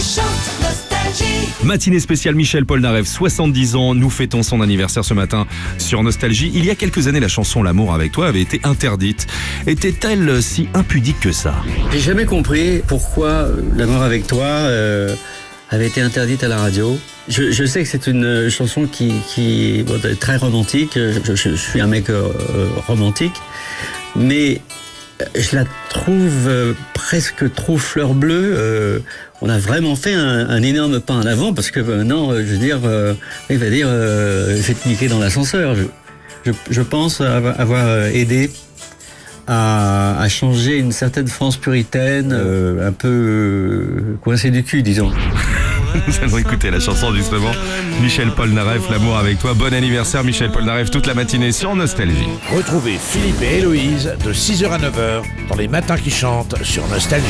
qui chante nostalgie. Matinée spéciale Michel Polnareff, 70 ans. Nous fêtons son anniversaire ce matin sur Nostalgie. Il y a quelques années, la chanson L'amour avec toi avait été interdite. Était-elle si impudique que ça? J'ai jamais compris pourquoi euh, L'amour avec toi euh, avait été interdite à la radio. Je, je sais que c'est une euh, chanson qui, qui bon, est très romantique. Je, je- je suis un mec euh, romantique, mais je la trouve euh, presque trop fleur bleue. Euh, on a vraiment fait un, énorme pas en avant parce que maintenant, euh, je veux dire, euh, il va dire, euh, te niquer dans l'ascenseur. Je, pense avoir euh, aidé à, changer une certaine France puritaine, euh, un peu euh, coincée du cul, disons. Nous allons écouter la chanson justement. Michel Polnareff, L'amour avec toi. Bon anniversaire Michel Polnareff, toute la matinée sur Nostalgie. Retrouvez Philippe et Héloïse de 6h à 9h dans les matins qui chantent sur Nostalgie.